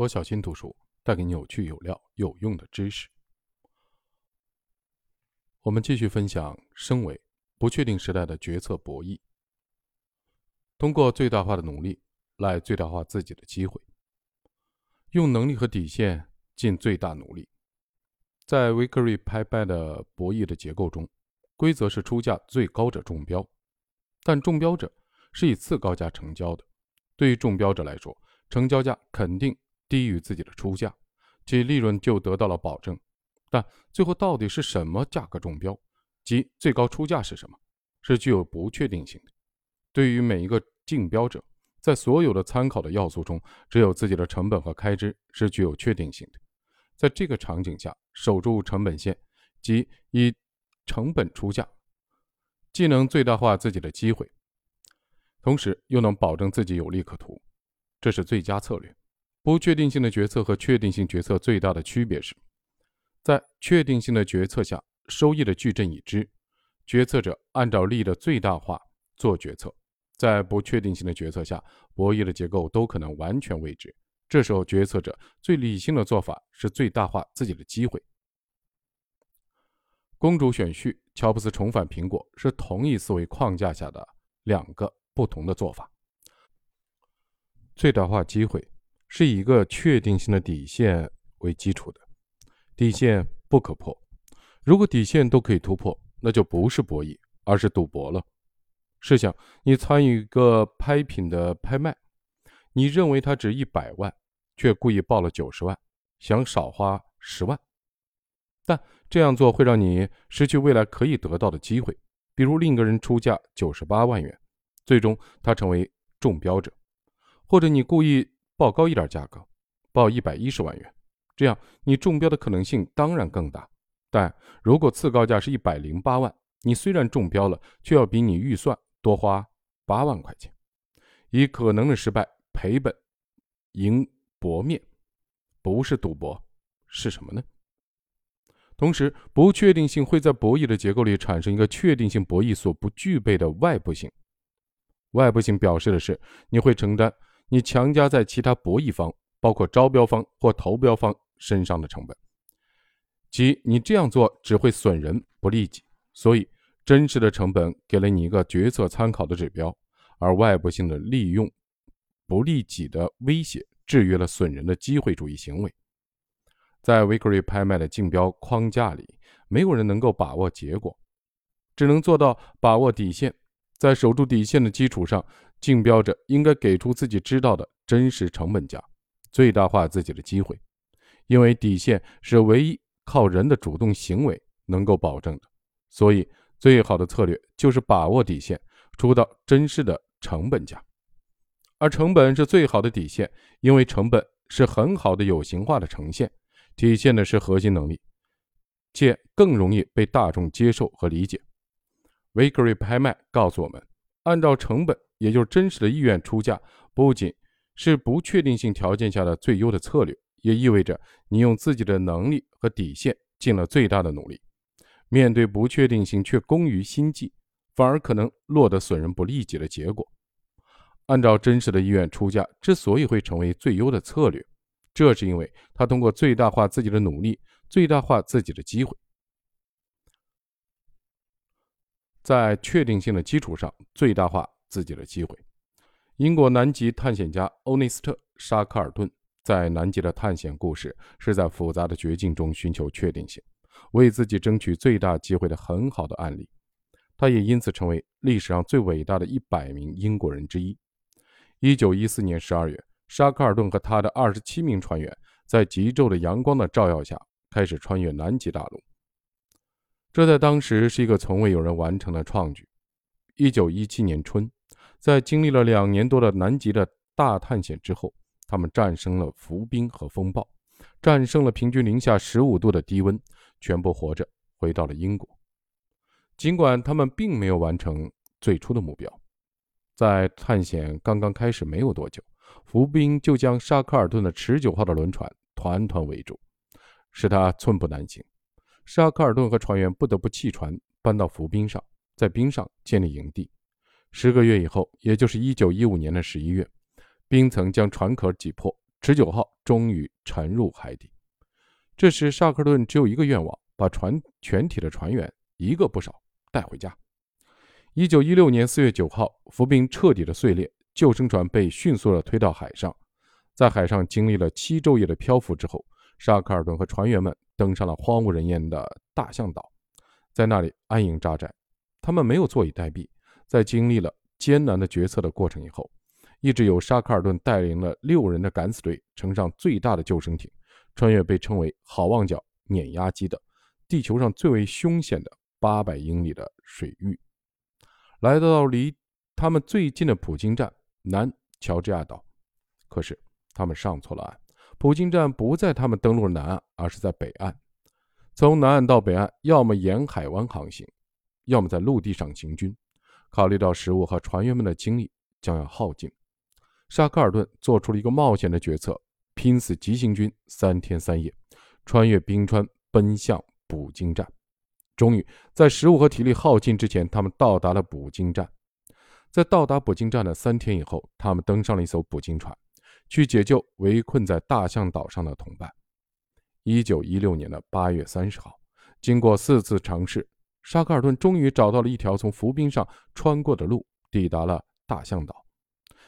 我小新读书带给你有趣、有料、有用的知识。我们继续分享：升维不确定时代的决策博弈，通过最大化的努力来最大化自己的机会，用能力和底线尽最大努力。在 Vickery 拍卖的博弈的结构中，规则是出价最高者中标，但中标者是以次高价成交的。对于中标者来说，成交价肯定。低于自己的出价，其利润就得到了保证。但最后到底是什么价格中标，即最高出价是什么，是具有不确定性的。对于每一个竞标者，在所有的参考的要素中，只有自己的成本和开支是具有确定性的。在这个场景下，守住成本线，即以成本出价，既能最大化自己的机会，同时又能保证自己有利可图，这是最佳策略。不确定性的决策和确定性决策最大的区别是，在确定性的决策下，收益的矩阵已知，决策者按照利益的最大化做决策；在不确定性的决策下，博弈的结构都可能完全未知。这时候，决策者最理性的做法是最大化自己的机会。公主选婿、乔布斯重返苹果是同一思维框架下的两个不同的做法。最大化机会。是以一个确定性的底线为基础的，底线不可破。如果底线都可以突破，那就不是博弈，而是赌博了。试想，你参与一个拍品的拍卖，你认为它值一百万，却故意报了九十万，想少花十万，但这样做会让你失去未来可以得到的机会。比如另一个人出价九十八万元，最终他成为中标者，或者你故意。报高一点价格，报一百一十万元，这样你中标的可能性当然更大。但如果次高价是一百零八万，你虽然中标了，却要比你预算多花八万块钱，以可能的失败赔本赢博面，不是赌博是什么呢？同时，不确定性会在博弈的结构里产生一个确定性博弈所不具备的外部性。外部性表示的是你会承担。你强加在其他博弈方，包括招标方或投标方身上的成本，即你这样做只会损人不利己。所以，真实的成本给了你一个决策参考的指标，而外部性的利用不利己的威胁制约了损人的机会主义行为。在 Vickery 拍卖的竞标框架里，没有人能够把握结果，只能做到把握底线，在守住底线的基础上。竞标者应该给出自己知道的真实成本价，最大化自己的机会，因为底线是唯一靠人的主动行为能够保证的。所以，最好的策略就是把握底线，出到真实的成本价。而成本是最好的底线，因为成本是很好的有形化的呈现，体现的是核心能力，且更容易被大众接受和理解。Vickery 拍卖告诉我们，按照成本。也就是真实的意愿出价，不仅是不确定性条件下的最优的策略，也意味着你用自己的能力和底线尽了最大的努力。面对不确定性却工于心计，反而可能落得损人不利己的结果。按照真实的意愿出价之所以会成为最优的策略，这是因为他通过最大化自己的努力，最大化自己的机会，在确定性的基础上最大化。自己的机会。英国南极探险家欧内斯特·沙克尔顿在南极的探险故事，是在复杂的绝境中寻求确定性，为自己争取最大机会的很好的案例。他也因此成为历史上最伟大的一百名英国人之一。一九一四年十二月，沙克尔顿和他的二十七名船员在极昼的阳光的照耀下，开始穿越南极大陆。这在当时是一个从未有人完成的创举。一九一七年春。在经历了两年多的南极的大探险之后，他们战胜了浮冰和风暴，战胜了平均零下十五度的低温，全部活着回到了英国。尽管他们并没有完成最初的目标，在探险刚刚开始没有多久，浮冰就将沙克尔顿的持久号的轮船团团围住，使他寸步难行。沙克尔顿和船员不得不弃船，搬到浮冰上，在冰上建立营地。十个月以后，也就是一九一五年的十一月，冰层将船壳挤破，持持久号终于沉入海底。这时，沙克顿只有一个愿望：把船全体的船员一个不少带回家。一九一六年四月九号，浮冰彻底的碎裂，救生船被迅速的推到海上。在海上经历了七昼夜的漂浮之后，沙克尔顿和船员们登上了荒无人烟的大象岛，在那里安营扎寨。他们没有坐以待毙，在经历了艰难的决策的过程以后，一直由沙克尔顿带领了六人的敢死队，乘上最大的救生艇，穿越被称为“好望角碾压机”的地球上最为凶险的八百英里的水域，来到离他们最近的普京站南乔治亚岛。可是。他们上错了岸，普京站不在他们登陆的南岸，而是在北岸。从南岸到北岸，要么沿海湾航行，要么在陆地上行军。考虑到食物和船员们的精力将要耗尽，沙克尔顿做出了一个冒险的决策：拼死急行军三天三夜，穿越冰川，奔向捕鲸站。终于，在食物和体力耗尽之前，他们到达了捕鲸站。在到达捕鲸站的三天以后，他们登上了一艘捕鲸船。去解救围困在大象岛上的同伴。一九一六年的八月三十号，经过四次尝试，沙克尔顿终于找到了一条从浮冰上穿过的路，抵达了大象岛，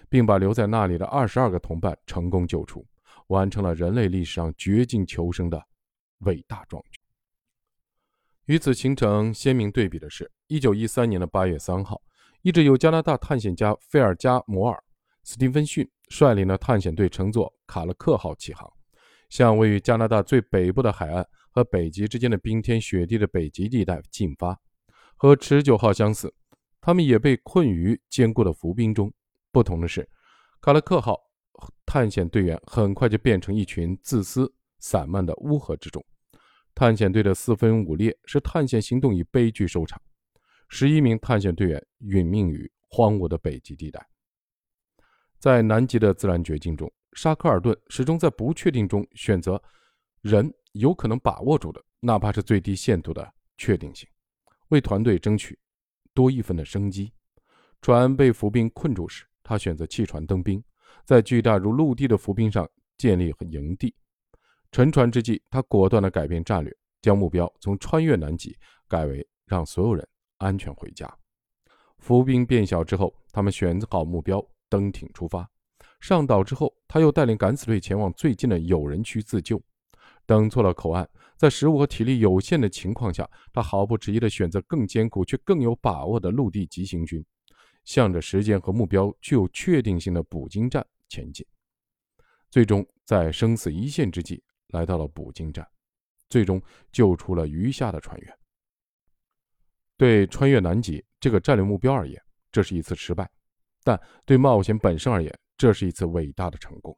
并把留在那里的二十二个同伴成功救出，完成了人类历史上绝境求生的伟大壮举。与此形成鲜明对比的是，一九一三年的八月三号，一直由加拿大探险家菲尔加摩尔、斯蒂芬逊。率领的探险队乘坐卡勒克号起航，向位于加拿大最北部的海岸和北极之间的冰天雪地的北极地带进发。和持久号相似，他们也被困于坚固的浮冰中。不同的是，卡勒克号探险队员很快就变成一群自私散漫的乌合之众。探险队的四分五裂，使探险行动以悲剧收场。十一名探险队员殒命于荒芜的北极地带。在南极的自然绝境中，沙克尔顿始终在不确定中选择人有可能把握住的，哪怕是最低限度的确定性，为团队争取多一分的生机。船被浮冰困住时，他选择弃船登冰，在巨大如陆地的浮冰上建立营地。沉船之际，他果断地改变战略，将目标从穿越南极改为让所有人安全回家。浮冰变小之后，他们选好目标。登艇出发，上岛之后，他又带领敢死队前往最近的有人区自救。等错了口岸，在食物和体力有限的情况下，他毫不迟疑地选择更艰苦却更有把握的陆地急行军，向着时间和目标具有确定性的捕鲸站前进。最终，在生死一线之际，来到了捕鲸站，最终救出了余下的船员。对穿越南极这个战略目标而言，这是一次失败。但对冒险本身而言，这是一次伟大的成功。